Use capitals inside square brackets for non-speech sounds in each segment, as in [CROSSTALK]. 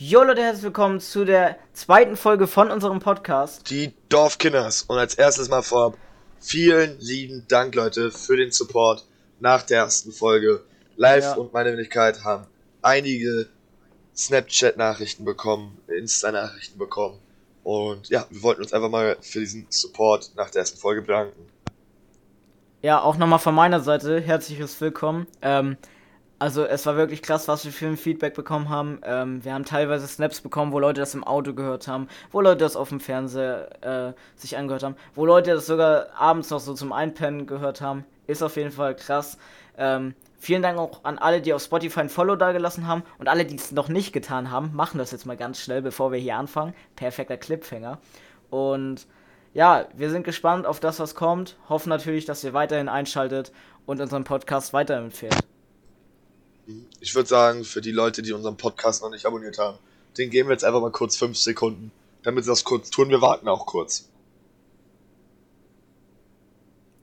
Jo Leute, herzlich willkommen zu der zweiten Folge von unserem Podcast. Die Dorfkinders. Und als erstes mal vorab, vielen lieben Dank, Leute, für den Support nach der ersten Folge. Live Ja. und meine Wenigkeit haben einige Snapchat-Nachrichten bekommen, Insta-Nachrichten bekommen. Und ja, wir wollten uns einfach mal für diesen Support nach der ersten Folge bedanken. Ja, auch nochmal von meiner Seite herzliches Willkommen. Ähm, also es war wirklich krass, was wir für ein Feedback bekommen haben. Ähm, wir haben teilweise Snaps bekommen, wo Leute das im Auto gehört haben, wo Leute das auf dem Fernseher äh, sich angehört haben, wo Leute das sogar abends noch so zum Einpennen gehört haben. Ist auf jeden Fall krass. Ähm, vielen Dank auch an alle, die auf Spotify ein Follow dagelassen haben und alle, die es noch nicht getan haben, machen das jetzt mal ganz schnell, bevor wir hier anfangen. Perfekter Cliffhanger. Und ja, wir sind gespannt auf das, was kommt. Hoffen natürlich, dass ihr weiterhin einschaltet und unseren Podcast weiterempfehlt. Ich würde sagen, für die Leute, die unseren Podcast noch nicht abonniert haben, den geben wir jetzt einfach mal kurz 5 Sekunden, damit sie das kurz tun. Wir warten auch kurz.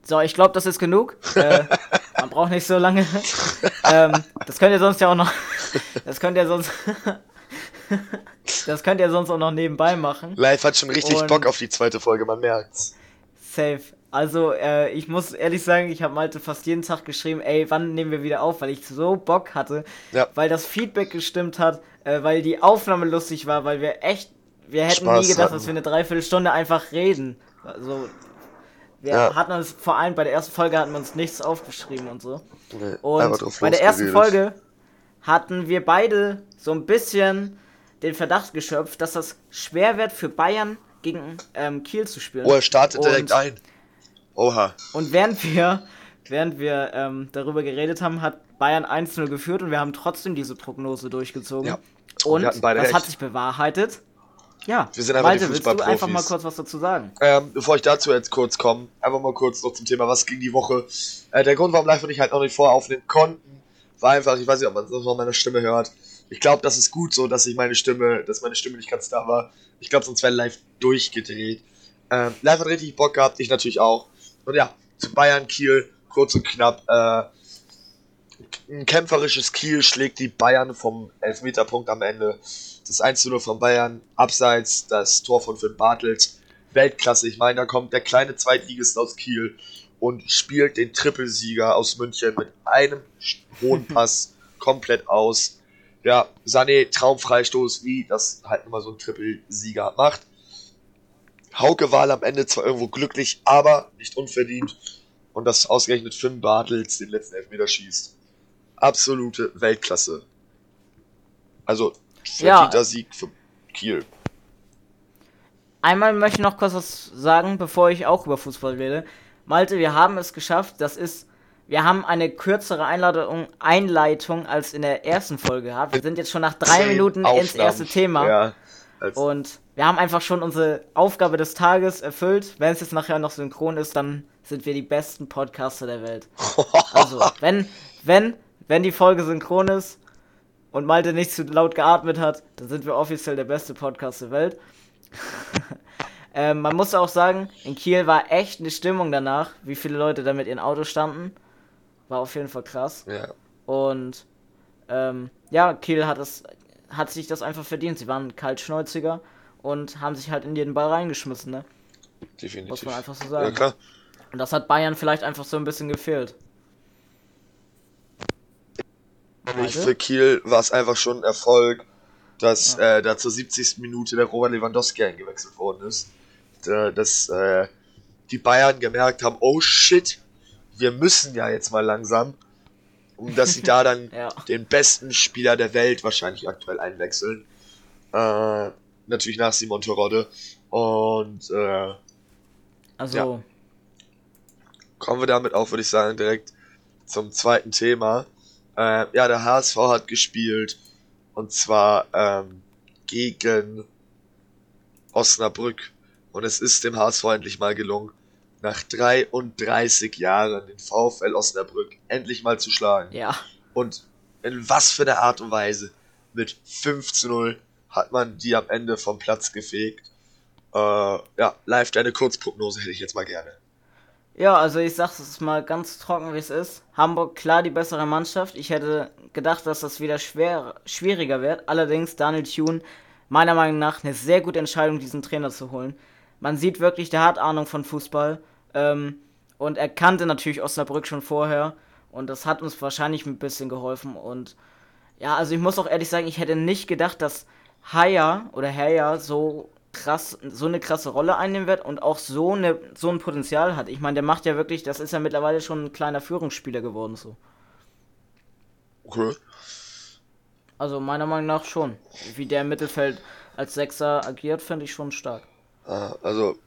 So, ich glaube, das ist genug. [LAUGHS] Äh, man braucht nicht so lange. ähm, das könnt ihr sonst ja auch noch. Das könnt ihr sonst. [LAUGHS] das könnt ihr sonst auch noch nebenbei machen. Live hat schon richtig Und- Bock auf die zweite Folge, man merkt's. Safe. Also, äh, ich muss ehrlich sagen, ich habe Malte fast jeden Tag geschrieben, ey, wann nehmen wir wieder auf, weil ich so Bock hatte, Ja. weil das Feedback gestimmt hat, äh, weil die Aufnahme lustig war, weil wir echt, wir hätten Spaß nie gedacht, hatten. dass wir eine Dreiviertelstunde einfach reden. Also, wir Ja. hatten uns, vor allem bei der ersten Folge hatten wir uns nichts aufgeschrieben und so. Nee, Und bei der ersten. Folge hatten wir beide so ein bisschen den Verdacht geschöpft, dass das schwer wird für Bayern gegen ähm, Kiel zu spielen. Oh, er startet Und- direkt ein. Oha. und während wir, während wir ähm, darüber geredet haben, hat Bayern 1-0 geführt und wir haben trotzdem diese Prognose durchgezogen. Ja. Und Und das hat recht. sich bewahrheitet. Ja, Wir sind einfach Malte, die willst du einfach mal kurz was dazu sagen? Ähm, bevor ich dazu jetzt kurz komme, einfach mal kurz noch zum Thema, was ging die Woche. Äh, der Grund, warum live und ich halt noch nicht vorher aufnehmen konnten, war einfach, ich weiß nicht, ob man es noch meine Stimme hört. Ich glaube, das ist gut so, dass ich meine Stimme, dass meine Stimme nicht ganz da war. Ich glaube, sonst wäre live durchgedreht. Ähm, live hat richtig Bock gehabt, ich natürlich auch. Und ja, zu Bayern Kiel, kurz und knapp. Äh, ein kämpferisches Kiel schlägt die Bayern vom Elfmeterpunkt am Ende. Das 1-0 von Bayern, abseits das Tor von Finn Bartels. Weltklasse, ich meine, da kommt der kleine Zweitligist aus Kiel und spielt den Trippelsieger aus München mit einem hohen [LAUGHS] Pass komplett aus. Ja, Sané, Traumfreistoß, wie das halt immer so ein Trippelsieger macht. Hauke war am Ende zwar irgendwo glücklich, aber nicht unverdient. Und das ausgerechnet Finn Bartels den letzten Elfmeter schießt. Absolute Weltklasse. Also, Ja. verdienter Sieg für Kiel. Einmal möchte ich noch kurz was sagen, bevor ich auch über Fußball rede. Malte, wir haben es geschafft. Das ist, wir haben eine kürzere Einladung, Einleitung als in der ersten Folge gehabt. Wir sind jetzt schon nach drei Minuten ins Aufnahmen. erste Thema. Ja, als, Und wir haben einfach schon unsere Aufgabe des Tages erfüllt. Wenn es jetzt nachher noch synchron ist, dann sind wir die besten Podcaster der Welt. [LAUGHS] Also, wenn, wenn, wenn die Folge synchron ist und Malte nicht zu laut geatmet hat, dann sind wir offiziell der beste Podcast der Welt. [LAUGHS] ähm, man muss auch sagen, in Kiel war echt eine Stimmung danach, wie viele Leute da mit ihren Autos standen. War auf jeden Fall krass. ja. Und ähm, ja, Kiel hat es, hat sich das einfach verdient. Sie waren kaltschnäuziger und haben sich halt in jeden Ball reingeschmissen, ne? definitiv. Muss man einfach so Ja, sagen. klar. Und das hat Bayern vielleicht einfach so ein bisschen gefehlt. Warte. für Kiel war es einfach schon ein Erfolg, dass äh, da zur 70. Minute der Robert Lewandowski eingewechselt worden ist. Da, dass äh, die Bayern gemerkt haben, oh shit, wir müssen ja jetzt mal langsam. Und dass sie da dann [LAUGHS] Ja. den besten Spieler der Welt wahrscheinlich aktuell einwechseln. Äh, natürlich nach Simon Terodde. Und äh, Also, Ja. kommen wir damit auch, würde ich sagen, direkt zum zweiten Thema. Äh, ja, der HSV hat gespielt und zwar ähm, gegen Osnabrück. Und es ist dem HSV endlich mal gelungen, nach 33 Jahren den VfL Osnabrück endlich mal zu schlagen. ja. Und in was für einer Art und Weise. Mit 5 zu 0 hat man die am Ende vom Platz gefegt. Äh, ja, live deine Kurzprognose hätte ich jetzt mal gerne. Ja, also ich sag's es mal ganz trocken, wie es ist. Hamburg klar die bessere Mannschaft. Ich hätte gedacht, dass das wieder schwer, schwieriger wird. Allerdings Daniel Thune, meiner Meinung nach, eine sehr gute Entscheidung, diesen Trainer zu holen. Man sieht wirklich, der hat Ahnung von Fußball. Ähm, und er kannte natürlich Osnabrück schon vorher. Und das hat uns wahrscheinlich ein bisschen geholfen. Und ja, also ich muss auch ehrlich sagen, ich hätte nicht gedacht, dass Haya oder Haya so krass, so eine krasse Rolle einnehmen wird und auch so, eine, so ein Potenzial hat. Ich meine, der macht ja wirklich, das ist ja mittlerweile schon ein kleiner Führungsspieler geworden, so. Okay. Also meiner Meinung nach schon. Wie der im Mittelfeld als Sechser agiert, finde ich schon stark. Also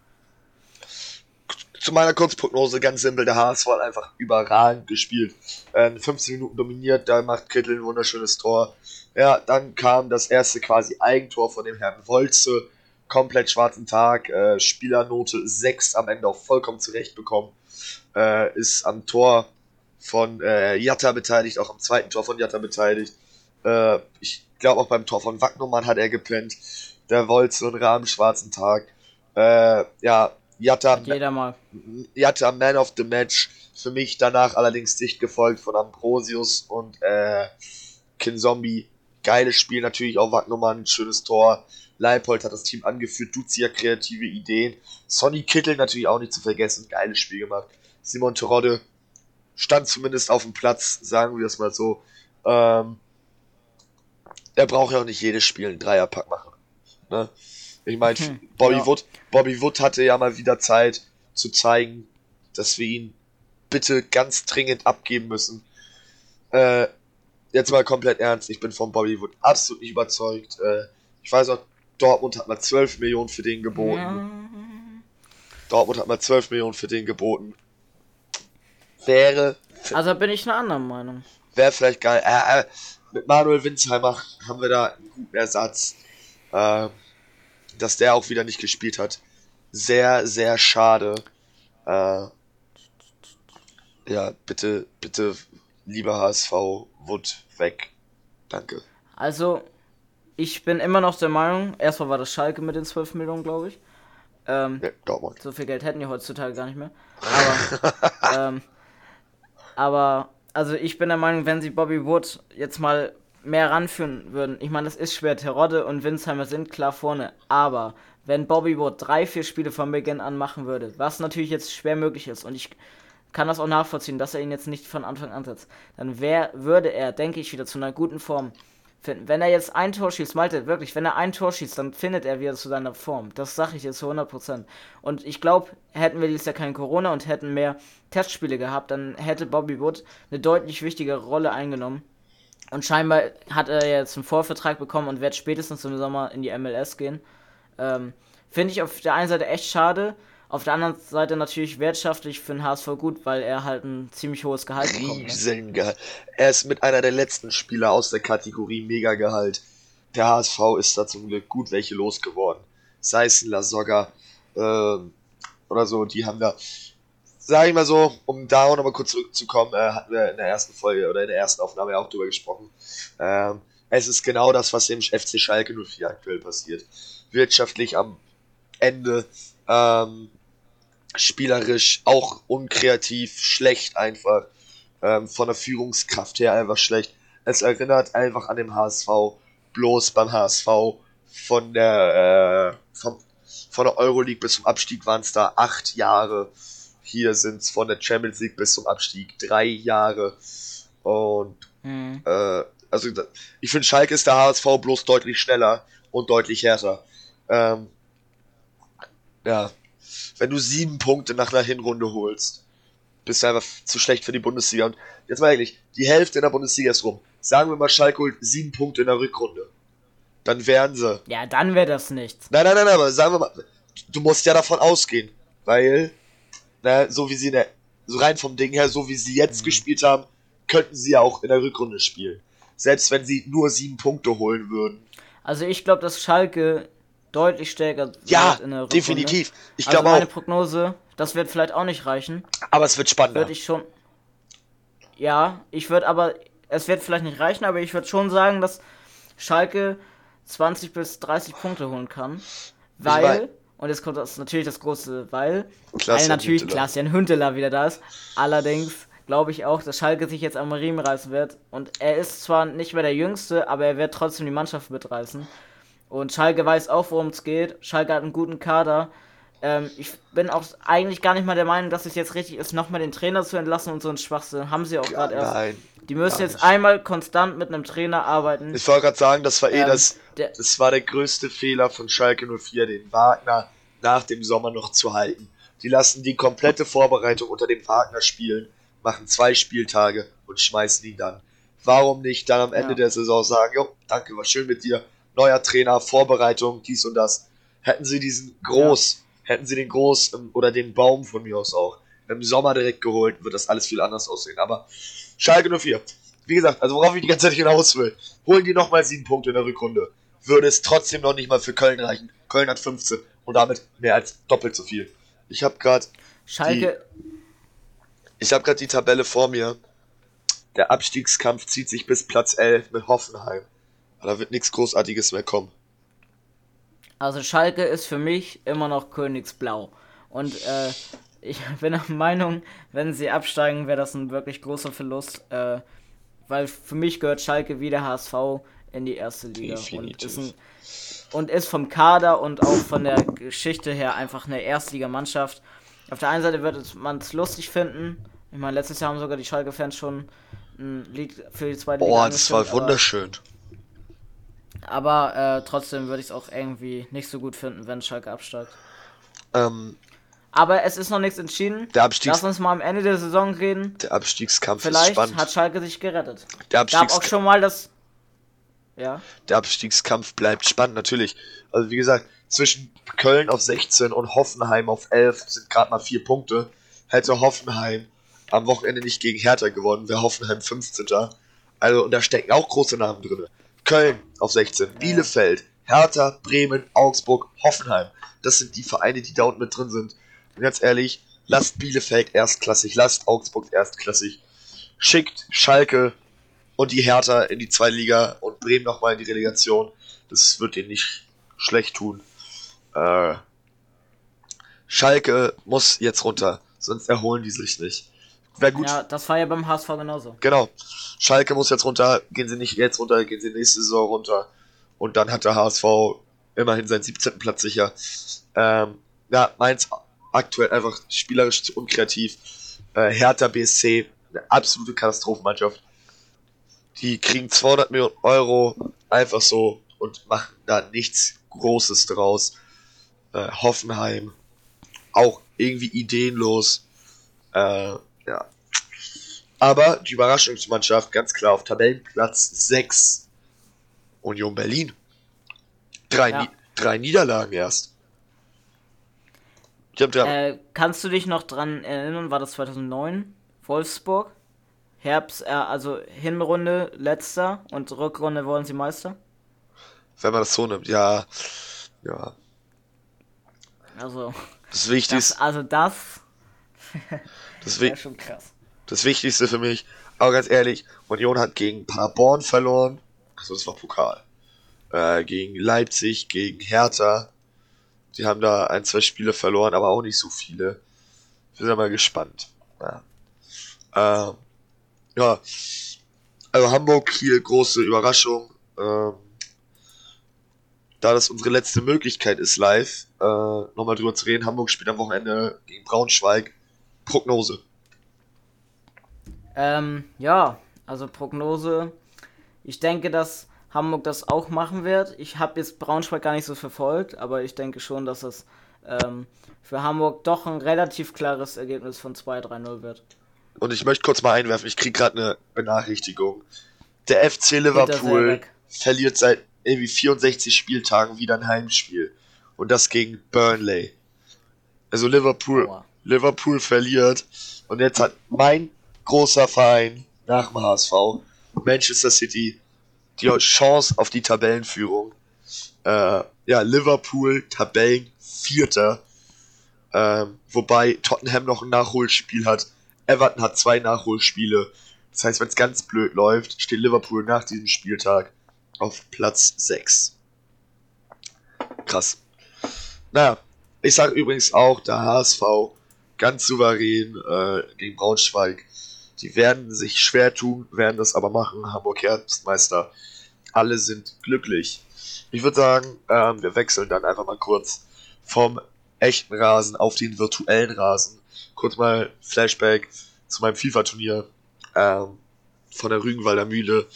zu meiner Kurzprognose ganz simpel, der HSV hat einfach überragend gespielt. Äh, 15 Minuten dominiert, da macht Kittel ein wunderschönes Tor. Ja, dann kam das erste quasi Eigentor von dem Herrn Wolze komplett schwarzen Tag, äh, Spielernote 6 am Ende auch vollkommen zurecht bekommen. Äh, ist am Tor von äh, Jatta beteiligt, auch am zweiten Tor von Jatta beteiligt. Äh, ich glaube auch beim Tor von Wagnumann hat er gepennt. Der so einen Rahmen schwarzen Tag. Äh, ja, Jatta, Jeder mal. Jatta Man of the Match. Für mich danach allerdings dicht gefolgt von Ambrosius und äh, Kinzombie. Geiles Spiel natürlich auch Wagnumann, schönes Tor. Leipold hat das Team angeführt, Duzia kreative Ideen. Sonny Kittel natürlich auch nicht zu vergessen, geiles Spiel gemacht. Simon Terodde stand zumindest auf dem Platz, sagen wir es mal so. Ähm, er braucht ja auch nicht jedes Spiel einen Dreierpack machen. Ne? Ich meine, hm, [LAUGHS] Bobby, ja. Wood, Bobby Wood hatte ja mal wieder Zeit zu zeigen, dass wir ihn bitte ganz dringend abgeben müssen. Äh, jetzt mal komplett ernst, ich bin von Bobby Wood absolut nicht überzeugt. Äh, ich weiß auch, Dortmund hat mal 12 Millionen für den geboten. Ja. Dortmund hat mal 12 Millionen für den geboten. Wäre. Also bin ich eine andere Meinung. Wäre vielleicht geil. Äh, äh, mit Manuel Winsheimer haben wir da einen guten Ersatz. Äh, dass der auch wieder nicht gespielt hat. Sehr, sehr schade. Äh, ja, bitte, bitte, lieber HSV, Wood weg. Danke. Also, ich bin immer noch der Meinung, erstmal war das Schalke mit den 12 Millionen, glaube ich. Ähm, ja, Dortmund. So viel Geld hätten die heutzutage gar nicht mehr. Aber, [LAUGHS] ähm, aber, also ich bin der Meinung, wenn sie Bobby Wood jetzt mal mehr ranführen würden, ich meine, das ist schwer, Terodde und Winsheimer sind klar vorne, aber wenn Bobby Wood drei, vier Spiele von Beginn an machen würde, was natürlich jetzt schwer möglich ist und ich kann das auch nachvollziehen, dass er ihn jetzt nicht von Anfang an setzt, dann wär, würde er, denke ich, wieder zu einer guten Form finden. Wenn er jetzt ein Tor schießt, Malte, wirklich, wenn er ein Tor schießt, dann findet er wieder zu seiner Form. Das sage ich jetzt zu 100%. Und ich glaube, hätten wir dieses Jahr kein Corona und hätten mehr Testspiele gehabt, dann hätte Bobby Wood eine deutlich wichtigere Rolle eingenommen. Und scheinbar hat er jetzt einen Vorvertrag bekommen und wird spätestens im Sommer in die MLS gehen. Ähm, Finde ich auf der einen Seite echt schade, auf der anderen Seite natürlich wirtschaftlich für den HSV gut, weil er halt ein ziemlich hohes Gehalt bekommt. Ne? Riesengehalt. Er ist mit einer der letzten Spieler aus der Kategorie Mega-Gehalt. Der HSV ist da zum Glück gut welche losgeworden. Sei es ein Lasogga äh, oder so, die haben da, sag ich mal so, um da auch nochmal kurz zurückzukommen, äh, hatten wir in der ersten Folge oder in der ersten Aufnahme auch drüber gesprochen. Ähm, es ist genau das, was im FC Schalke 04 aktuell passiert. Wirtschaftlich am Ende ähm, spielerisch auch unkreativ, schlecht einfach. Ähm, von der Führungskraft her einfach schlecht. Es erinnert einfach an den HSV, bloß beim HSV von der, äh, vom, von der Euroleague bis zum Abstieg waren es da acht Jahre. Hier sind es von der Champions League bis zum Abstieg drei Jahre. Und mhm. äh, also ich finde Schalke ist der HSV bloß deutlich schneller und deutlich härter. Ähm, ja, wenn du sieben Punkte nach einer Hinrunde holst, bist du einfach zu schlecht für die Bundesliga. Und jetzt mal ehrlich, die Hälfte in der Bundesliga ist rum. Sagen wir mal, Schalke holt sieben Punkte in der Rückrunde. Dann wären sie. Ja, dann wäre das nichts. Nein, nein, nein, aber sagen wir mal, du musst ja davon ausgehen. Weil, na, so wie sie, der, so rein vom Ding her, so wie sie jetzt mhm. gespielt haben, könnten sie ja auch in der Rückrunde spielen. Selbst wenn sie nur sieben Punkte holen würden. Also ich glaube, dass Schalke deutlich stärker ja, in der Rückrunde. definitiv. Ich also glaube meine auch. Prognose, das wird vielleicht auch nicht reichen. Aber es wird spannender. Würde ich schon. Ja, ich würde aber, es wird vielleicht nicht reichen, aber ich würde schon sagen, dass Schalke 20 bis 30 Punkte holen kann. Weil, Und jetzt kommt das natürlich das große Weil. Klaas weil natürlich Hünteler. Klaas-Jan Hünteler wieder da ist. Allerdings glaube ich auch, dass Schalke sich jetzt am Riemen reißen wird. Und er ist zwar nicht mehr der Jüngste, aber er wird trotzdem die Mannschaft mitreißen. Und Schalke weiß auch, worum es geht. Schalke hat einen guten Kader. Ähm, ich bin auch eigentlich gar nicht mal der Meinung, dass es jetzt richtig ist, nochmal den Trainer zu entlassen und so einen Schwachsinn. Haben sie auch gerade erst. Nein. Die müssen jetzt einmal konstant mit einem Trainer arbeiten. Ich wollte gerade sagen, das war eh Ähm, das, der- das war der größte Fehler von Schalke 04, den Wagner nach dem Sommer noch zu halten. Die lassen die komplette Vorbereitung unter dem Wagner spielen, machen zwei Spieltage und schmeißen ihn dann. Warum nicht dann am Ende Ja. der Saison sagen, jo, danke, war schön mit dir, neuer Trainer, Vorbereitung, dies und das. Hätten sie diesen Groß, hätten sie den Groß oder den Baum von mir aus auch im Sommer direkt geholt, wird das alles viel anders aussehen. Aber Schalke 04, wie gesagt, also worauf ich die ganze Zeit hinaus will, holen die nochmal sieben Punkte in der Rückrunde, würde es trotzdem noch nicht mal für Köln reichen. Köln hat 15 und damit mehr als doppelt so viel. Ich habe gerade Schalke, ich habe gerade die Tabelle vor mir. Der Abstiegskampf zieht sich bis Platz 11 mit Hoffenheim. Aber da wird nichts Großartiges mehr kommen. also Schalke ist für mich immer noch Königsblau. Und äh, ich [LAUGHS] bin der Meinung, wenn sie absteigen, wäre das ein wirklich großer Verlust. Äh, weil für mich gehört Schalke wie der HSV in die erste Liga. Und ist, ein, und ist vom Kader und auch von der Geschichte her einfach eine Erstligamannschaft. Auf der einen Seite wird man es lustig finden. Ich meine, letztes Jahr haben sogar die Schalke-Fans schon ein Lied für die zweite Liga Boah, das war angestimmt, aber- wunderschön. Aber äh, trotzdem würde ich es auch irgendwie nicht so gut finden, wenn Schalke absteigt. Ähm, Aber es ist noch nichts entschieden. der, Abstiegs Lass uns mal am Ende der Saison reden. der Abstiegskampf ist Vielleicht spannend. hat Schalke sich gerettet. der, Gab auch schon mal das. Ja. der Abstiegskampf bleibt spannend, natürlich. Also wie gesagt, zwischen Köln auf 16 und Hoffenheim auf 11 sind gerade mal vier Punkte. Hätte Hoffenheim am Wochenende nicht gegen Hertha gewonnen, wäre Hoffenheim 15. Also, und da stecken auch große Namen drin. Köln auf 16, Bielefeld, Hertha, Bremen, Augsburg, Hoffenheim. Das sind die Vereine, die da unten mit drin sind. Und ganz ehrlich, lasst Bielefeld erstklassig, lasst Augsburg erstklassig. Schickt Schalke und die Hertha in die zweite Liga und Bremen nochmal in die Relegation. Das wird denen nicht schlecht tun. Äh, Schalke muss jetzt runter, sonst erholen die sich nicht. Wäre gut. Ja, das war ja beim HSV genauso. Genau. Schalke muss jetzt runter, gehen sie nicht jetzt runter, gehen sie nächste Saison runter. Und dann hat der HSV immerhin seinen 17. Platz sicher. Ähm, ja, Mainz aktuell einfach spielerisch zu unkreativ. Äh, Hertha BSC, eine absolute Katastrophenmannschaft. Die kriegen 200 Millionen Euro einfach so und machen da nichts Großes draus. Äh, Hoffenheim, auch irgendwie ideenlos. Äh, ja. Aber die Überraschungsmannschaft ganz klar auf Tabellenplatz 6. Union Berlin. Drei, Ja. Ni drei Niederlagen erst. Hab da, Äh, kannst du dich noch dran erinnern, war das 2009? Wolfsburg? Herbst, äh, also Hinrunde letzter und Rückrunde wurden sie Meister? wenn man das so nimmt, ja. Ja. Also, Das das, Wichtigste, also das [LAUGHS] das, [LAUGHS] wäre schon krass. das Wichtigste für mich, aber ganz ehrlich, Union hat gegen Paderborn verloren. Achso, das war Pokal. Äh, gegen Leipzig, gegen Hertha. Die haben da ein, zwei Spiele verloren, aber auch nicht so viele. Wir sind mal gespannt. Ja. Ähm, ja. Also Hamburg hier große Überraschung. Ähm, da das unsere letzte Möglichkeit ist, live äh, nochmal drüber zu reden. Hamburg spielt am Wochenende gegen Braunschweig. Prognose. Ähm, ja, also Prognose. Ich denke, dass Hamburg das auch machen wird. Ich habe jetzt Braunschweig gar nicht so verfolgt, aber ich denke schon, dass es ähm, für Hamburg doch ein relativ klares Ergebnis von 2-3-0 wird. Und ich möchte kurz mal einwerfen, ich krieg gerade eine Benachrichtigung. Der FC Liverpool verliert seit irgendwie 64 Spieltagen wieder ein Heimspiel. Und das gegen Burnley. Also Liverpool. Liverpool verliert. Und jetzt hat mein großer Verein nach dem HSV, Manchester City, die Chance auf die Tabellenführung. Äh, ja, Liverpool, Tabellenvierter. Ähm, wobei Tottenham noch ein Nachholspiel hat. Everton hat zwei Nachholspiele. Das heißt, wenn es ganz blöd läuft, steht Liverpool nach diesem Spieltag auf Platz 6. Krass. Naja, Ich sage übrigens auch, der HSV ganz souverän äh, gegen Braunschweig. Die werden sich schwer tun, werden das aber machen. Hamburg Herbstmeister. Alle sind glücklich. Ich würde sagen, ähm, wir wechseln dann einfach mal kurz vom echten Rasen auf den virtuellen Rasen. Kurz mal Flashback zu meinem FIFA-Turnier ähm, von der Rügenwalder Mühle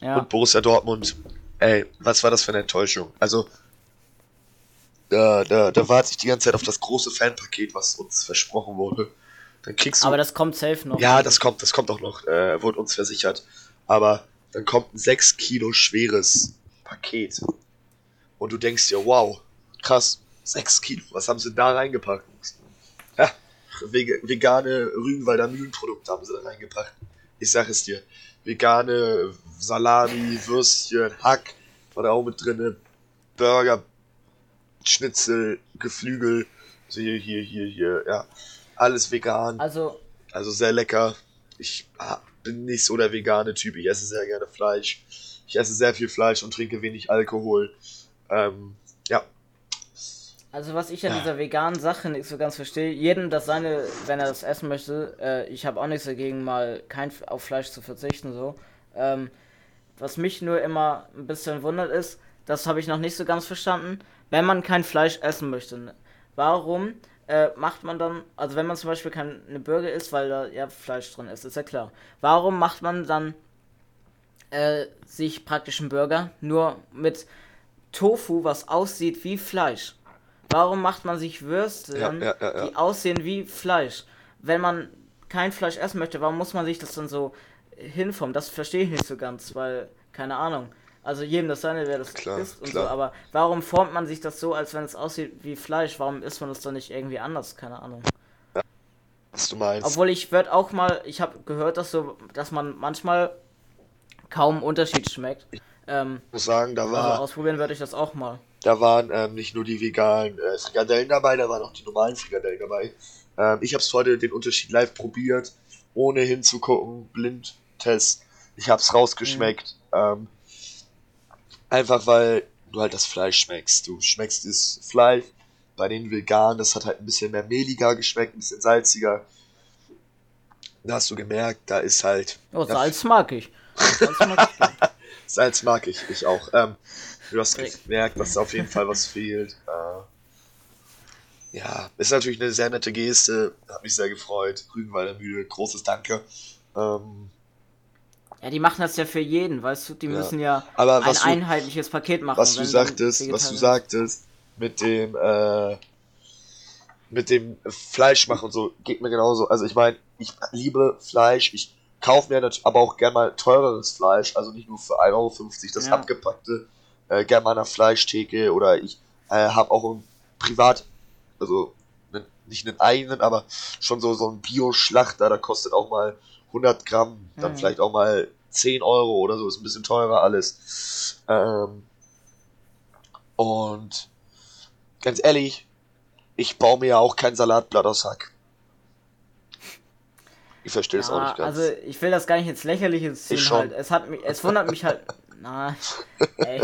ja. und Borussia Dortmund. Ey, was war das für eine Enttäuschung? Also, da, da, da warte ich die ganze Zeit auf das große Fanpaket, was uns versprochen wurde. Dann kriegst du. Aber das kommt safe noch. Ja, das kommt, das kommt auch noch, äh, wurde uns versichert. Aber dann kommt ein 6 Kilo schweres Paket. Und du denkst dir, wow, krass, 6 Kilo, was haben sie da reingepackt? Ja, vegane Rügenwalder Mühlenprodukte haben sie da reingepackt. Ich sag es dir. Vegane Salami, Würstchen, Hack war da auch mit drinne. Burger, Schnitzel, Geflügel. Hier, hier, hier, hier, ja. Alles vegan. Also. Also sehr lecker. Ich ah, bin nicht so der vegane Typ. Ich esse sehr gerne Fleisch. Ich esse sehr viel Fleisch und trinke wenig Alkohol. Ähm, ja. Also was ich an dieser veganen Sache nicht so ganz verstehe, jedem das seine, wenn er das essen möchte, äh, ich habe auch nichts dagegen, mal kein auf Fleisch zu verzichten, so. Ähm, was mich nur immer ein bisschen wundert ist, das habe ich noch nicht so ganz verstanden, wenn man kein Fleisch essen möchte, ne, warum äh, macht man dann, also wenn man zum Beispiel keine Burger isst, weil da ja Fleisch drin ist, ist ja klar. Warum macht man dann äh, sich praktisch einen Burger nur mit Tofu, was aussieht wie Fleisch? Warum macht man sich Würste, ja, ja, ja, die aussehen wie Fleisch? Wenn man kein Fleisch essen möchte, warum muss man sich das dann so hinformen? Das verstehe ich nicht so ganz, weil, keine Ahnung. Also jedem das seine, wer das klar, isst und klar. so, aber warum formt man sich das so, als wenn es aussieht wie Fleisch? Warum isst man das dann nicht irgendwie anders? Keine Ahnung. Was du meinst. Obwohl ich würde auch mal, ich habe gehört, dass so, dass man manchmal kaum Unterschied schmeckt. Ähm, ich muss sagen, da war. Also ausprobieren würde ich das auch mal. Da waren ähm, nicht nur die veganen äh, Frikadellen dabei, da waren auch die normalen Frikadellen dabei. Ähm, ich habe es heute den Unterschied live probiert, ohne hinzugucken, Blindtest. Ich habe es rausgeschmeckt. Mhm. Ähm, Einfach weil du halt das Fleisch schmeckst. Du schmeckst das Fleisch bei den Veganen, das hat halt ein bisschen mehr mehliger geschmeckt, ein bisschen salziger. Da hast du gemerkt, da ist halt. Oh, Salz mag ich. Salz mag ich, [LAUGHS] Salz mag ich, ich auch. Ähm, du hast gemerkt, dass da auf jeden Fall was fehlt. Äh, ja, ist natürlich eine sehr nette Geste, hat mich sehr gefreut. Rügenwalder Mühle, großes Danke. Ähm, ja, die machen das ja für jeden, weißt du? Die müssen ja, Aber ein du, einheitliches Paket machen. Was du sagtest, was du sagtest, mit dem, äh, mit dem Fleisch machen und so, geht mir genauso. Also ich meine, ich liebe Fleisch, ich kaufe mir natürlich aber auch gerne mal teureres Fleisch, also nicht nur für 1,50 Euro das ja. abgepackte, äh, gerne mal einer Fleischtheke oder ich äh, habe auch ein Privat, also nicht einen eigenen, aber schon so, so ein Bio-Schlachter, da kostet auch mal 100 Gramm, dann mhm. vielleicht auch mal 10 Euro oder so, ist ein bisschen teurer alles. Ähm, und ganz ehrlich, ich baue mir ja auch kein Salatblatt aus Hack. Ich verstehe es ja, auch nicht ganz. Also ich will das gar nicht ins Lächerliche ziehen halt. Es hat mich, es wundert mich halt. [LAUGHS] Na, ey.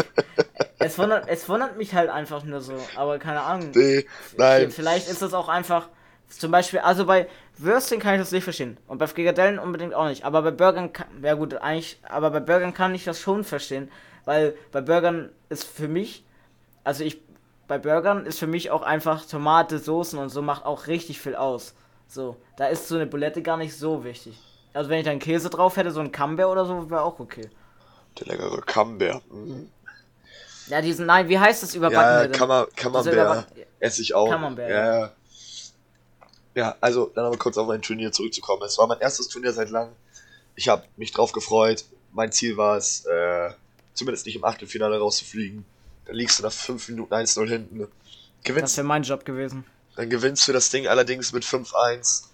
Es wundert, es wundert mich halt einfach nur so, aber keine Ahnung. Nee, nein. Vielleicht ist das auch einfach zum Beispiel, also bei Würstchen kann ich das nicht verstehen. Und bei Frikadellen unbedingt auch nicht. Aber bei Burgern kann, ja gut, eigentlich, aber bei Burgern kann ich das schon verstehen. Weil bei Burgern ist für mich, also ich, bei Burgern ist für mich auch einfach Tomate, Soßen und so macht auch richtig viel aus. So, da ist so eine Bulette gar nicht so wichtig. Also wenn ich dann Käse drauf hätte, so ein Camembert oder so, wäre auch okay. Der leckere Camembert. Mhm. Ja, diesen, nein, wie heißt das überbacken? Ja, Camembert. Esse ich auch. Camembert. Ja. Ja, also dann aber kurz auf mein Turnier zurückzukommen. Es war mein erstes Turnier seit langem. Ich habe mich drauf gefreut. Mein Ziel war es, äh, zumindest nicht im Achtelfinale rauszufliegen. Dann liegst du nach 5 Minuten 1-0 hinten. Gewinnst, das wäre mein Job gewesen. Dann gewinnst du das Ding allerdings mit 5-1.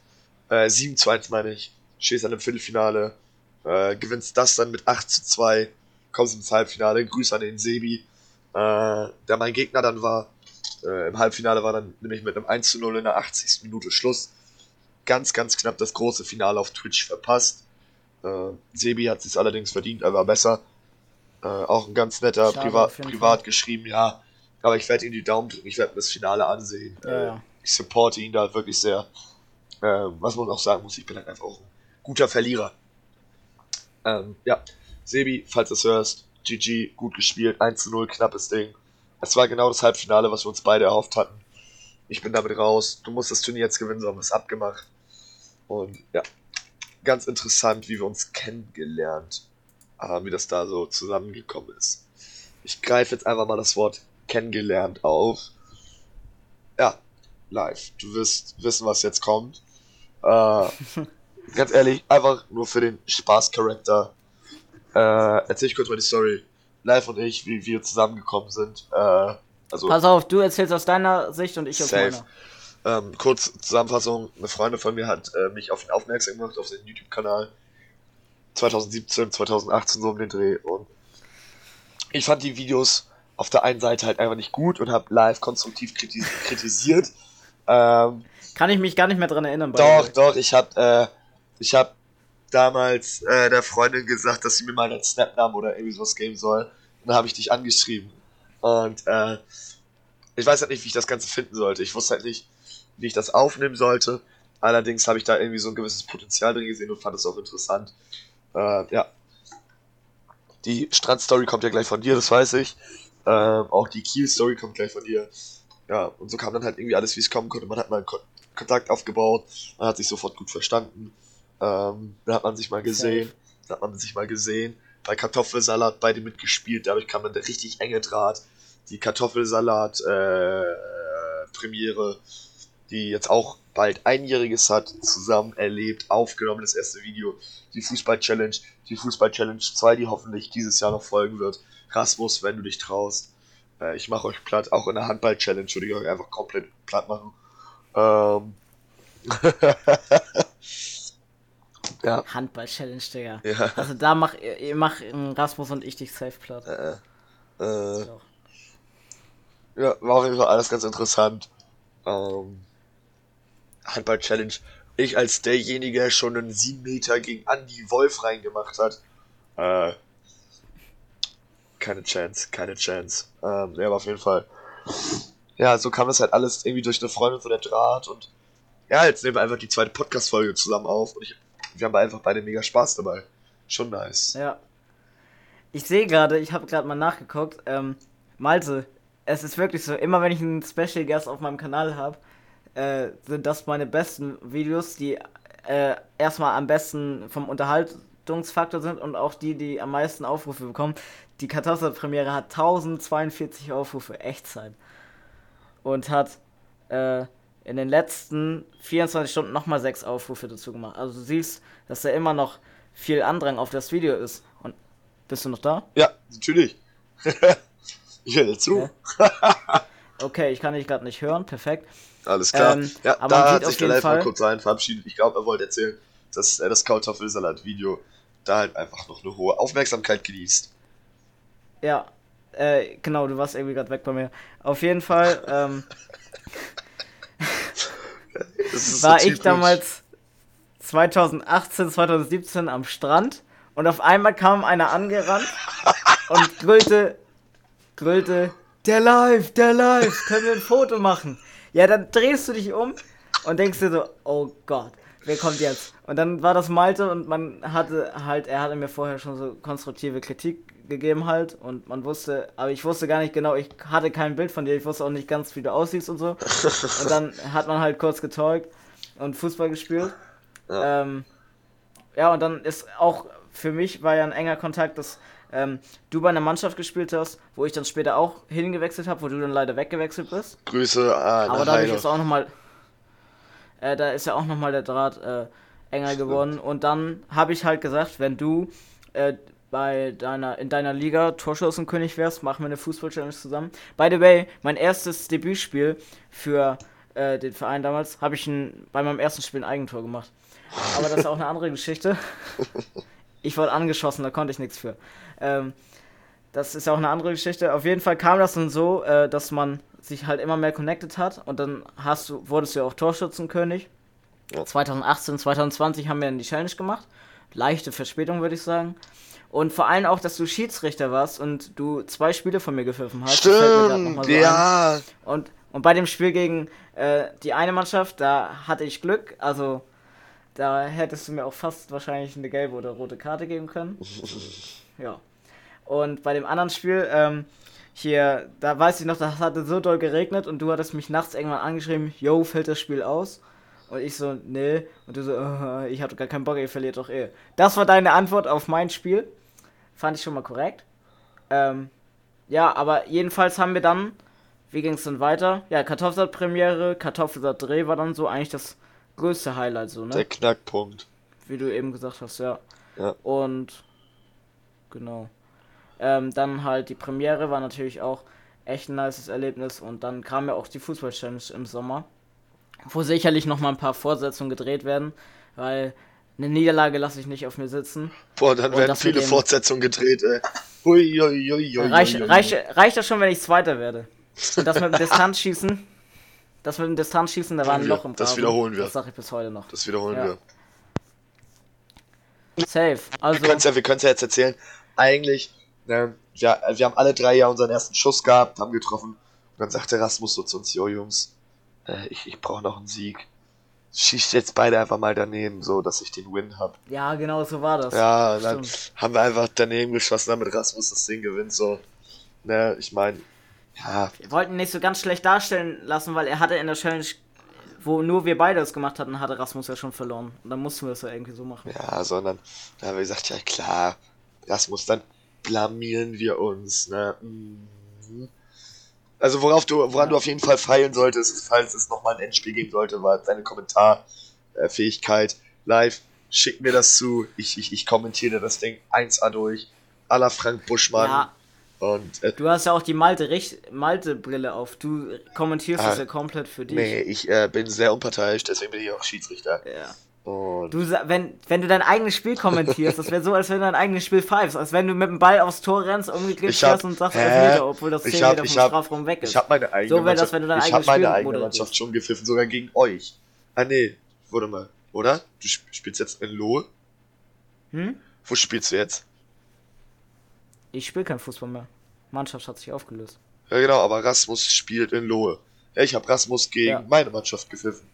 Äh, 7-2 meine ich. Stehst dann im Viertelfinale. Äh, gewinnst das dann mit 8 2. Kommst ins Halbfinale. Grüße an den Sebi. Äh, der mein Gegner dann war. Äh, Im Halbfinale war dann nämlich mit einem 1 zu 0 in der 80. Minute Schluss. Ganz, ganz knapp das große Finale auf Twitch verpasst. Äh, Sebi hat es allerdings verdient, er war besser. Äh, auch ein ganz netter, Privat, privat geschrieben, ja, Aber ich werde ihm die Daumen drücken, ich werde das Finale ansehen. Ja, Äh. Ich supporte ihn da wirklich sehr. Äh, was man auch sagen muss, ich bin halt einfach auch ein guter Verlierer. Ähm, ja, Sebi, falls du es hörst, GG, gut gespielt, 1 zu 0, knappes Ding. Es war genau das Halbfinale, was wir uns beide erhofft hatten. Ich bin damit raus. Du musst das Turnier jetzt gewinnen, so haben wir es abgemacht. Und ja, ganz interessant, wie wir uns kennengelernt haben, wie das da so zusammengekommen ist. Ich greife jetzt einfach mal das Wort kennengelernt auf. Ja, live. Du wirst wissen, was jetzt kommt. Äh, [LAUGHS] ganz ehrlich, einfach nur für den Spaßcharakter. Äh, erzähl ich kurz mal die Story. Live und ich, wie wir zusammengekommen sind. Äh, also, Pass auf, du erzählst aus deiner Sicht und ich aus Safe. meiner. ähm, kurz Zusammenfassung, eine Freundin von mir hat äh, mich auf ihn aufmerksam gemacht, auf seinen YouTube-Kanal. 2017, 2018 so um den Dreh. Und ich fand die Videos auf der einen Seite halt einfach nicht gut und habe live konstruktiv kritis [LAUGHS] kritisiert. Ähm, Kann ich mich gar nicht mehr dran erinnern. doch, doch, ich hab, äh, ich hab damals äh, der Freundin gesagt, dass sie mir mal einen Snapnamen oder irgendwie sowas geben soll. Und dann habe ich dich angeschrieben. Und äh, ich weiß halt nicht, wie ich das Ganze finden sollte. Ich wusste halt nicht, wie ich das aufnehmen sollte. Allerdings habe ich da irgendwie so ein gewisses Potenzial drin gesehen und fand es auch interessant. Äh, ja. Die Strandstory kommt ja gleich von dir, das weiß ich. Ähm, auch die Kiel-Story kommt gleich von dir. Ja, und so kam dann halt irgendwie alles, wie es kommen konnte. Man hat mal einen Kon Kontakt aufgebaut, man hat sich sofort gut verstanden. Ähm, dann hat man sich mal gesehen, dann hat man sich mal gesehen. Bei Kartoffelsalat beide mitgespielt, dadurch kam dann der richtig enge Draht. Die Kartoffelsalat äh, Premiere, die jetzt auch bald einjähriges hat, zusammen erlebt, aufgenommen, das erste Video. Die Fußball-Challenge, die Fußball-Challenge 2, die hoffentlich dieses Jahr noch folgen wird. Rasmus, wenn du dich traust. Äh, ich mache euch platt, auch in der Handball-Challenge würde ich euch einfach komplett platt machen. Ähm. [LAUGHS] ja, Handball-Challenge, Digga. ja. Also da mach, ihr mach Rasmus und ich dich safe platt. Äh, äh, ja, war auf jeden Fall alles ganz interessant. Ähm, Handball-Challenge. Ich als derjenige, der schon einen 7 Meter gegen Andy Wolf reingemacht hat. Äh, keine Chance, keine Chance. Ähm, ja, aber auf jeden Fall. Ja, so kam das halt alles irgendwie durch eine Freundin von der Draht und ja, jetzt nehmen wir einfach die zweite Podcast-Folge zusammen auf und ich, wir haben einfach beide mega Spaß dabei. Schon nice. Ja. Ich sehe gerade, ich habe gerade mal nachgeguckt. Ähm, Malte, es ist wirklich so, immer wenn ich einen Special Guest auf meinem Kanal habe, äh, sind das meine besten Videos, die äh, erstmal am besten vom Unterhaltungsfaktor sind und auch die, die am meisten Aufrufe bekommen. Die Kartoffelpremiere hat 1042 Aufrufe, Echtzeit. Und hat äh, in den letzten 24 Stunden nochmal 6 Aufrufe dazu gemacht. Also du siehst, dass da immer noch viel Andrang auf das Video ist. Und bist du noch da? Ja, natürlich. [LAUGHS] ich höre dazu. [LAUGHS] Okay, ich kann dich gerade nicht hören, perfekt. Alles klar. Ähm, ja, aber da hat sich der Live mal Fall- kurz rein verabschiedet. Ich glaube, er wollte erzählen, dass äh, das Kartoffelsalat-Video da halt einfach noch eine hohe Aufmerksamkeit genießt. Ja, äh, genau, du warst irgendwie gerade weg bei mir. Auf jeden Fall [LAUGHS] ähm, war so ich damals 2018, 2017 am Strand und auf einmal kam einer angerannt und grüllte, grüllte, der live, der live, können wir ein Foto machen? Ja, dann drehst du dich um und denkst dir so, oh Gott, wer kommt jetzt? Und dann war das Malte und man hatte halt, er hatte mir vorher schon so konstruktive Kritik gegeben halt und man wusste, aber ich wusste gar nicht genau, ich hatte kein Bild von dir, ich wusste auch nicht ganz, wie du aussiehst und so. Und dann [LAUGHS] hat man halt kurz getalkt und Fußball gespielt. Ja. Ähm, ja, und dann ist auch für mich war ja ein enger Kontakt, dass ähm, du bei einer Mannschaft gespielt hast, wo ich dann später auch hingewechselt habe, wo du dann leider weggewechselt bist. Grüße an Aber dadurch Heino. ist auch nochmal, äh, da ist ja auch nochmal der Draht äh, enger geworden. Und dann habe ich halt gesagt, wenn du äh, bei deiner, in deiner Liga Torschützenkönig wärst, machen wir eine Fußball-Challenge zusammen. By the way, mein erstes Debütspiel für äh, den Verein damals, habe ich ein, bei meinem ersten Spiel ein Eigentor gemacht. Aber das ist auch eine andere Geschichte. [LAUGHS] Ich wurde angeschossen, da konnte ich nichts für. Ähm, das ist auch eine andere Geschichte. Auf jeden Fall kam das dann so, äh, dass man sich halt immer mehr connected hat und dann hast du, wurdest du ja auch Torschützenkönig. Ja. 2018, 2020 haben wir dann die Challenge gemacht. Leichte Verspätung, würde ich sagen. Und vor allem auch, dass du Schiedsrichter warst und du zwei Spiele von mir gepfiffen hast. Stimmt, so ja. Ein. Und, und bei dem Spiel gegen äh, die eine Mannschaft, da hatte ich Glück. Also da hättest du mir auch fast wahrscheinlich eine gelbe oder rote Karte geben können. [LAUGHS] ja. Und bei dem anderen Spiel, ähm, hier, da weiß ich noch, das hatte so doll geregnet und du hattest mich nachts irgendwann angeschrieben, yo, fällt das Spiel aus? Und ich so, nee. Und du so, uh, [LAUGHS] ich hatte gar keinen Bock, ihr verliert doch eh. Das war deine Antwort auf mein Spiel. Fand ich schon mal korrekt. Ähm, ja, aber jedenfalls haben wir dann, wie ging es dann weiter? Ja, Kartoffelsalat-Premiere, Kartoffelsalat-Dreh war dann so eigentlich das größte Highlight, so, ne? Der Knackpunkt. Wie du eben gesagt hast, ja. Ja. Und, genau. Ähm, dann halt die Premiere war natürlich auch echt ein nices Erlebnis und dann kam ja auch die Fußball-Challenge im Sommer wo sicherlich noch mal ein paar Fortsetzungen gedreht werden, weil eine Niederlage lasse ich nicht auf mir sitzen. Boah, dann werden viele Fortsetzungen gedreht, ey. Hui, hui, hui, hui, reicht, reicht, das schon, wenn ich Zweiter werde? Und das mit dem [LAUGHS] Distanzschießen, das mit dem Distanzschießen, da war ein Loch im Das wiederholen wir. Das sage ich bis heute noch. Das wiederholen ja. wir. Safe. Also, wir können es ja, ja jetzt erzählen. Eigentlich, ne, wir, wir haben alle drei Jahre unseren ersten Schuss gehabt, haben getroffen. Und dann sagte Rasmus so zu uns, jo Jungs, äh, ich, ich brauche noch einen Sieg. Schießt jetzt beide einfach mal daneben, so dass ich den Win hab. Ja, genau so war das. Ja, dann haben wir einfach daneben geschossen, damit Rasmus das Ding gewinnt, so. Ne, ich meine, ja. Wir wollten nicht so ganz schlecht darstellen lassen, weil er hatte in der Challenge, wo nur wir beide es gemacht hatten, hatte Rasmus ja schon verloren. Und dann mussten wir es ja irgendwie so machen. Ja, sondern da haben wir gesagt, ja klar, Rasmus, dann blamieren wir uns, ne. Mhm. Also worauf du, woran du auf jeden Fall feilen solltest, falls es nochmal ein Endspiel geben sollte, war deine Kommentarfähigkeit live. Schick mir das zu, ich, ich, ich kommentiere das Ding 1A durch. A la Frank Buschmann. Ja. Und, äh, du hast ja auch die Malte-Brille Malte auf. Du kommentierst ah, das ja komplett für dich. Nee, ich äh, bin sehr unparteiisch, deswegen bin ich auch Schiedsrichter. Ja. Und du, wenn, wenn du dein eigenes Spiel kommentierst, das wäre so, als wenn du dein eigenes Spiel pfeifst, als wenn du mit dem Ball aufs Tor rennst, umgeklickt fährst und sagst, Elfmeter, obwohl das 10 Meter vom Strafraum weg ist. Ich habe meine eigene so Mannschaft, das, wenn du dein ich hab meine eigene Mannschaft schon gepfiffen, sogar gegen euch. Ah nee, warte mal, oder? Du spielst jetzt in Lohe? Hm? Wo spielst du jetzt? Ich spiele kein Fußball mehr. Mannschaft hat sich aufgelöst. Ja genau, aber Rasmus spielt in Lohe. Ja, ich habe Rasmus gegen ja. meine Mannschaft gepfiffen.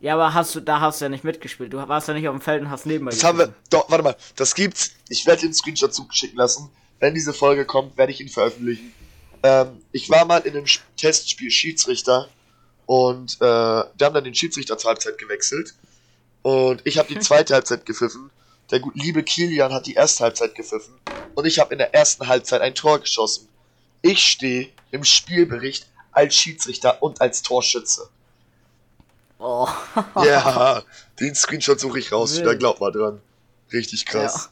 Ja, aber hast du, da hast du ja nicht mitgespielt. Du warst ja nicht auf dem Feld und hast nebenbei Das haben wir, doch, warte mal, das gibt's. Ich werde den Screenshot zuschicken lassen. Wenn diese Folge kommt, werde ich ihn veröffentlichen. Ähm, ich war mal in einem Testspiel Schiedsrichter und äh, wir haben dann den Schiedsrichter zur Halbzeit gewechselt. Und ich habe die zweite [LAUGHS] Halbzeit gepfiffen. Der gut, liebe Kilian hat die erste Halbzeit gepfiffen. Und ich habe in der ersten Halbzeit ein Tor geschossen. Ich stehe im Spielbericht als Schiedsrichter und als Torschütze. Oh. ja, den Screenshot suche ich raus, da glaubt mal dran. Richtig krass.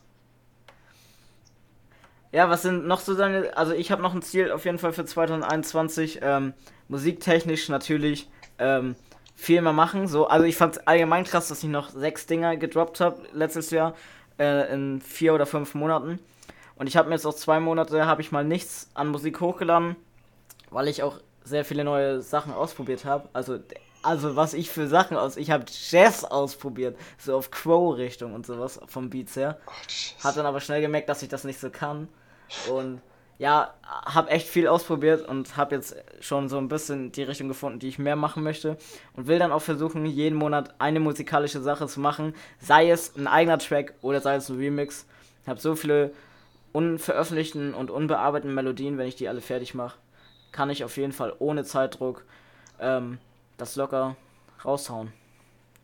Ja. ja. was sind noch so deine. Also, ich habe noch ein Ziel auf jeden Fall für 2021. Ähm, musiktechnisch natürlich ähm, viel mehr machen. So, also, ich fand es allgemein krass, dass ich noch sechs Dinger gedroppt habe letztes Jahr. Äh, in vier oder fünf Monaten. Und ich habe mir jetzt auch zwei Monate, habe ich mal nichts an Musik hochgeladen, weil ich auch sehr viele neue Sachen ausprobiert habe. Also also was ich für Sachen aus. Ich habe Jazz ausprobiert, so auf Crow-Richtung und sowas vom Beats her. Hat dann aber schnell gemerkt, dass ich das nicht so kann. Und ja, habe echt viel ausprobiert und habe jetzt schon so ein bisschen die Richtung gefunden, die ich mehr machen möchte. Und will dann auch versuchen, jeden Monat eine musikalische Sache zu machen. Sei es ein eigener Track oder sei es ein Remix. Ich habe so viele unveröffentlichten und unbearbeiteten Melodien, wenn ich die alle fertig mache, kann ich auf jeden Fall ohne Zeitdruck ähm, das locker raushauen.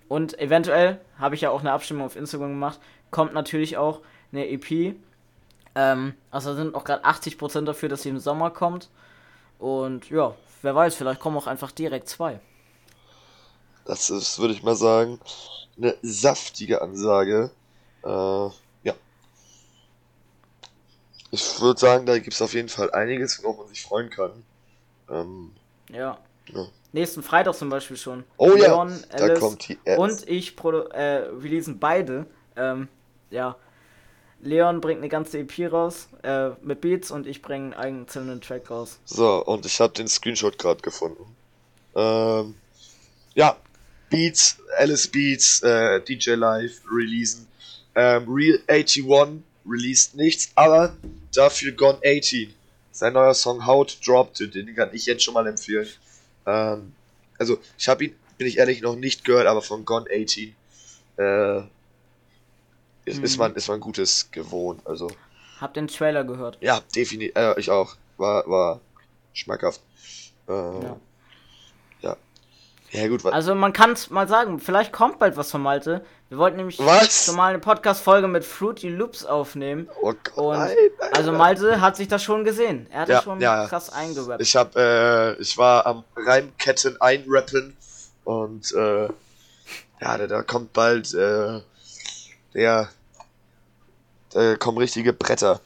Und eventuell habe ich ja auch eine Abstimmung auf Instagram gemacht. Kommt natürlich auch eine EP. Ähm, also sind auch gerade 80% dafür, dass sie im Sommer kommt. Und ja, wer weiß, vielleicht kommen auch einfach direkt zwei. Das ist, würde ich mal sagen, eine saftige Ansage. Äh, ja. Ich würde sagen, da gibt es auf jeden Fall einiges, worauf man sich freuen kann. Ähm, ja. ja nächsten Freitag zum Beispiel schon. Oh Leon, ja, Alice da kommt die Ads. Und ich äh, releasen beide. Ähm, ja. Leon bringt eine ganze EP raus äh, mit Beats und ich bringe einen einzelnen Track raus. So, und ich habe den Screenshot gerade gefunden. Ähm, ja, Beats, Alice Beats, äh, DJ Live releasen. Ähm, Real 81 released nichts, aber dafür Gone 18. Sein neuer Song How Dropped, den kann ich jetzt schon mal empfehlen. Ähm, also, ich habe ihn, bin ich ehrlich, noch nicht gehört, aber von Gone 18 äh, ist, Mhm. ist, man, ist man Gutes gewohnt. Also, Hab den Trailer gehört. ja, definitiv. Äh, ich auch. War, war schmackhaft. Äh, ja. Ja. ja. gut. Also man kann es mal sagen, vielleicht kommt bald was von Malte. Wir wollten nämlich Was? schon mal eine Podcast-Folge mit Fruity Loops aufnehmen. oh Gott, Und nein, nein, also. Malte hat sich das schon gesehen. Er hat Ja, das schon ja, krass eingerappt. Ich hab, äh, ich war am Reimketten einrappen und äh, ja, da, da kommt bald äh, der, da kommen richtige Bretter.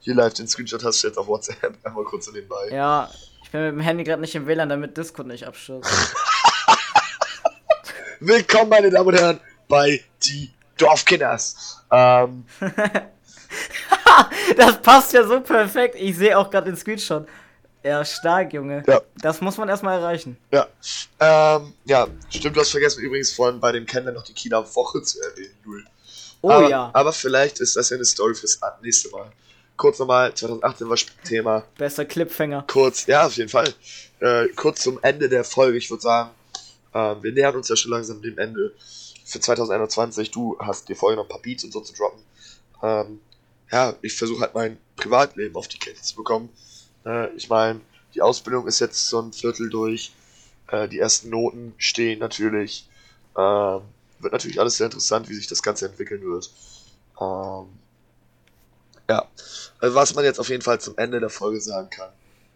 Hier live den Screenshot hast du jetzt auf WhatsApp, [LAUGHS] einmal kurz nebenbei. Ja, ich bin mit dem Handy gerade nicht im WLAN, damit Discord nicht abstürzt. [LAUGHS] Willkommen, meine Damen und Herren, bei die Dorfkinders. Ähm, [LAUGHS] das passt ja so perfekt. Ich sehe auch gerade den Screenshot. Ja, stark, Junge. Ja. Das muss man erstmal erreichen. ja, ähm, ja, stimmt, du hast vergessen übrigens vorhin bei dem Kennenlernen noch die Kieler Woche zu erwähnen, Jul. Oh aber, ja, Aber vielleicht ist das ja eine Story fürs nächste Mal. Kurz nochmal, 2018 war Thema. bester Clipfänger. Kurz, ja, auf jeden Fall. Äh, kurz zum Ende der Folge. Ich würde sagen, ähm, wir nähern uns ja schon langsam dem Ende für 2021. Du hast dir vorher noch ein paar Beats und so zu droppen. Ähm, ja, ich versuche halt mein Privatleben auf die Kette zu bekommen. Äh, ich meine, die Ausbildung ist jetzt so ein Viertel durch. Äh, die ersten Noten stehen natürlich. Ähm, wird natürlich alles sehr interessant, wie sich das Ganze entwickeln wird. Ähm, ja, also was man jetzt auf jeden Fall zum Ende der Folge sagen kann.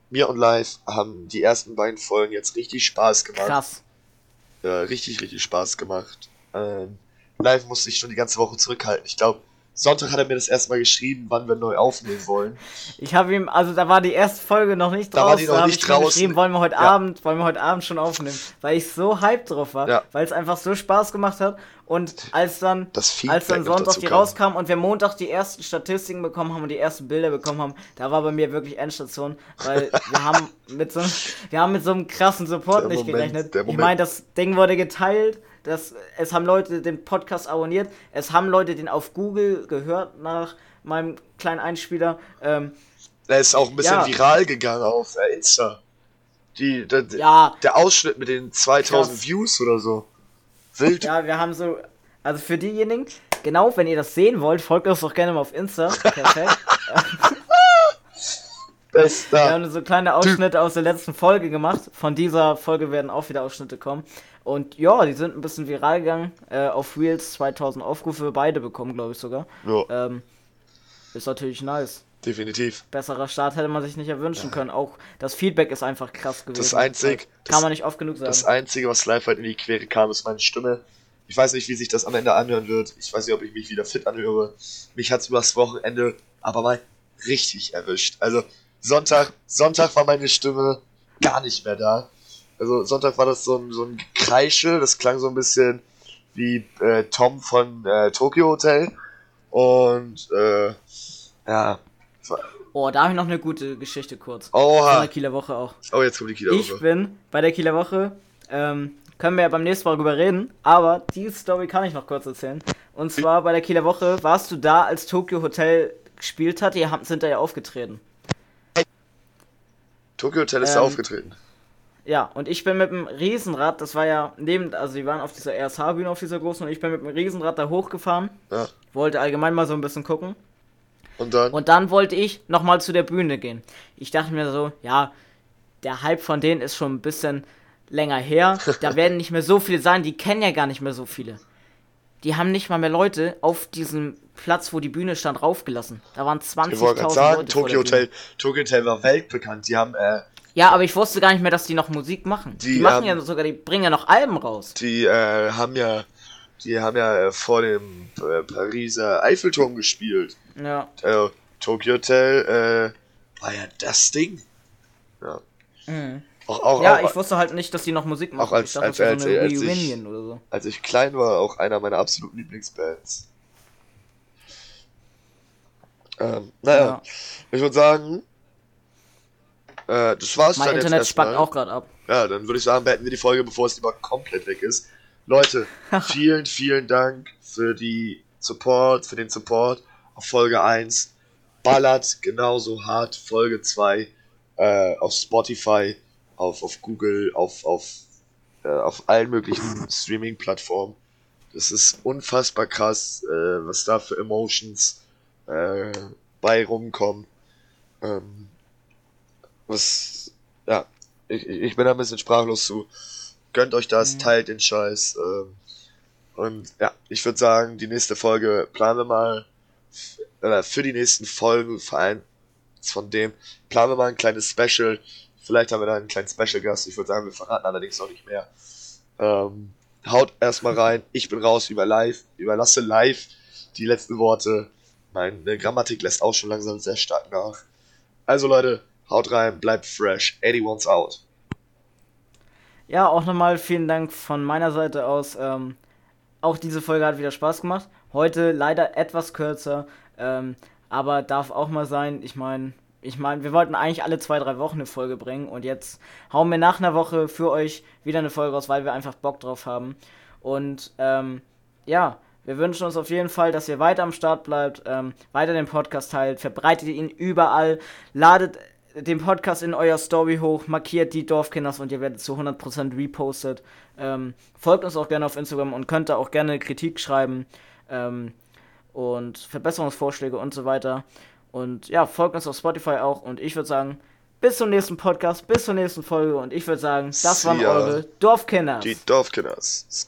Mir und Live haben die ersten beiden Folgen jetzt richtig Spaß gemacht. Krass. Ja, richtig, richtig Spaß gemacht. Ähm, Live musste ich schon die ganze Woche zurückhalten. Ich glaube, Sonntag hat er mir das erste Mal geschrieben, wann wir neu aufnehmen wollen. Ich habe ihm, also da war die erste Folge noch nicht Da draußen. war die noch hab nicht draußen. Geschrieben, wollen wir heute Ja. Abend, wollen wir heute Abend schon aufnehmen, weil ich so hyped drauf war, Ja. weil es einfach so Spaß gemacht hat und als dann als dann Sonntag die kam. rauskam und wir Montag die ersten Statistiken bekommen haben und die ersten Bilder bekommen haben, da war bei mir wirklich Endstation, weil wir haben [LAUGHS] mit so wir haben mit so einem krassen Support Der nicht Moment, gerechnet. Ich meine, das Ding wurde geteilt, das, es haben Leute den Podcast abonniert, es haben Leute den auf Google gehört nach meinem kleinen Einspieler. Ähm, Er ist auch ein bisschen Ja. viral gegangen auf Insta. Die, der, ja, der Ausschnitt mit den 2000 Krass. Views oder so. Wild. Ja, wir haben so. Also für diejenigen, genau, wenn ihr das sehen wollt, folgt uns doch gerne mal auf Insta. Perfekt. [LAUGHS] Wir Bester. haben so kleine Ausschnitte aus der letzten Folge gemacht. Von dieser Folge werden auch wieder Ausschnitte kommen. Und ja, die sind ein bisschen viral gegangen. Äh, auf Reels 2000 Aufrufe, beide bekommen, glaube ich sogar. Ja, Ähm, ist natürlich nice. definitiv. Besserer Start hätte man sich nicht erwünschen können. Auch das Feedback ist einfach krass gewesen. Das einzig- Kann das- man nicht oft genug sagen. Das Einzige, was live halt in die Quere kam, ist meine Stimme. Ich weiß nicht, wie sich das am Ende anhören wird. Ich weiß nicht, ob ich mich wieder fit anhöre. Mich hat's übers Wochenende aber mal richtig erwischt. Also Sonntag, Sonntag war meine Stimme gar nicht mehr da. Also Sonntag war das so ein, so ein Gekreische, das klang so ein bisschen wie äh, Tom von äh, Tokyo Hotel. Und äh, ja. oh, da habe ich noch eine gute Geschichte kurz. Von Oha. der Kieler Woche auch. Oh, jetzt kommt die Kieler Ich bin bei der Kieler Woche, ähm, können wir ja beim nächsten Mal drüber reden, aber die Story kann ich noch kurz erzählen. Und zwar bei der Kieler Woche warst du da, als Tokyo Hotel gespielt hat, ihr habt, sind da ja aufgetreten. Tokyo Hotel ist Ähm, da aufgetreten. Ja, und ich bin mit dem Riesenrad, das war ja neben, also die waren auf dieser RSH-Bühne, auf dieser großen, und ich bin mit dem Riesenrad da hochgefahren, Ja. wollte allgemein mal so ein bisschen gucken. Und dann. Und dann wollte ich nochmal zu der Bühne gehen. Ich dachte mir so, ja, der Hype von denen ist schon ein bisschen länger her. Da [LAUGHS] werden nicht mehr so viele sein, die kennen ja gar nicht mehr so viele. Die haben nicht mal mehr Leute auf diesem Platz, wo die Bühne stand, raufgelassen. Da waren 20.000 Ich wollte gerade Leute. sagen, Tokyo. Hotel, Tokyo Hotel war weltbekannt. Die haben, äh, Ja, aber ich wusste gar nicht mehr, dass die noch Musik machen. Die, Die, machen ähm, ja sogar, die bringen ja noch Alben raus. die äh, haben ja, die haben ja äh, vor dem äh, Pariser Eiffelturm gespielt. Ja. Äh, Tokyo Hotel äh, war ja das Ding. Ja. Mhm. Auch, auch, Ja, auch ich wusste halt nicht, dass die noch Musik machen. Auch als- ich dachte, als- als- so als ich- so. als ich klein war, auch einer meiner absoluten Lieblingsbands. Ähm, naja, Ja. ich würde sagen, äh, das war's Mein dann Internet spackt auch gerade ab. Ja, dann würde ich sagen, beenden wir die Folge, bevor es lieber komplett weg ist. Leute, [LAUGHS] vielen, vielen Dank für die Support, für den Support auf Folge 1. Ballert genauso hart Folge 2 äh, auf Spotify, auf, auf Google, auf, auf, äh, auf allen möglichen Streaming-Plattformen. Das ist unfassbar krass, äh, was da für Emotions äh, bei rumkommen. Ähm, was, ja, ich, ich bin da ein bisschen sprachlos zu. Gönnt euch das, mhm. teilt den Scheiß. Ähm, und ja, ich würde sagen, die nächste Folge planen wir mal äh, für die nächsten Folgen, vor allem von dem, planen wir mal ein kleines Special. Vielleicht haben wir da einen kleinen Special-Gast. Ich würde sagen, wir verraten allerdings noch nicht mehr. Ähm, haut erstmal rein. Ich bin raus über live, überlasse live die letzten Worte. Meine Grammatik lässt auch schon langsam sehr stark nach. Also Leute, haut rein, bleibt fresh. 81's out. Ja, auch nochmal vielen Dank von meiner Seite aus. Ähm, auch diese Folge hat wieder Spaß gemacht. Heute leider etwas kürzer, ähm, aber darf auch mal sein. Ich meine, ich meine, wir wollten eigentlich alle zwei, drei Wochen eine Folge bringen und jetzt hauen wir nach einer Woche für euch wieder eine Folge raus, weil wir einfach Bock drauf haben. Und ähm, ja, wir wünschen uns auf jeden Fall, dass ihr weiter am Start bleibt, ähm, weiter den Podcast teilt, verbreitet ihn überall, ladet den Podcast in euer Story hoch, markiert die Dorfkinders und ihr werdet zu 100% repostet. Ähm, folgt uns auch gerne auf Instagram und könnt da auch gerne Kritik schreiben ähm, und Verbesserungsvorschläge und so weiter. Und ja, folgt uns auf Spotify auch und ich würde sagen, bis zum nächsten Podcast, bis zur nächsten Folge und ich würde sagen, das waren eure Dorfkinders. Die Dorfkinders.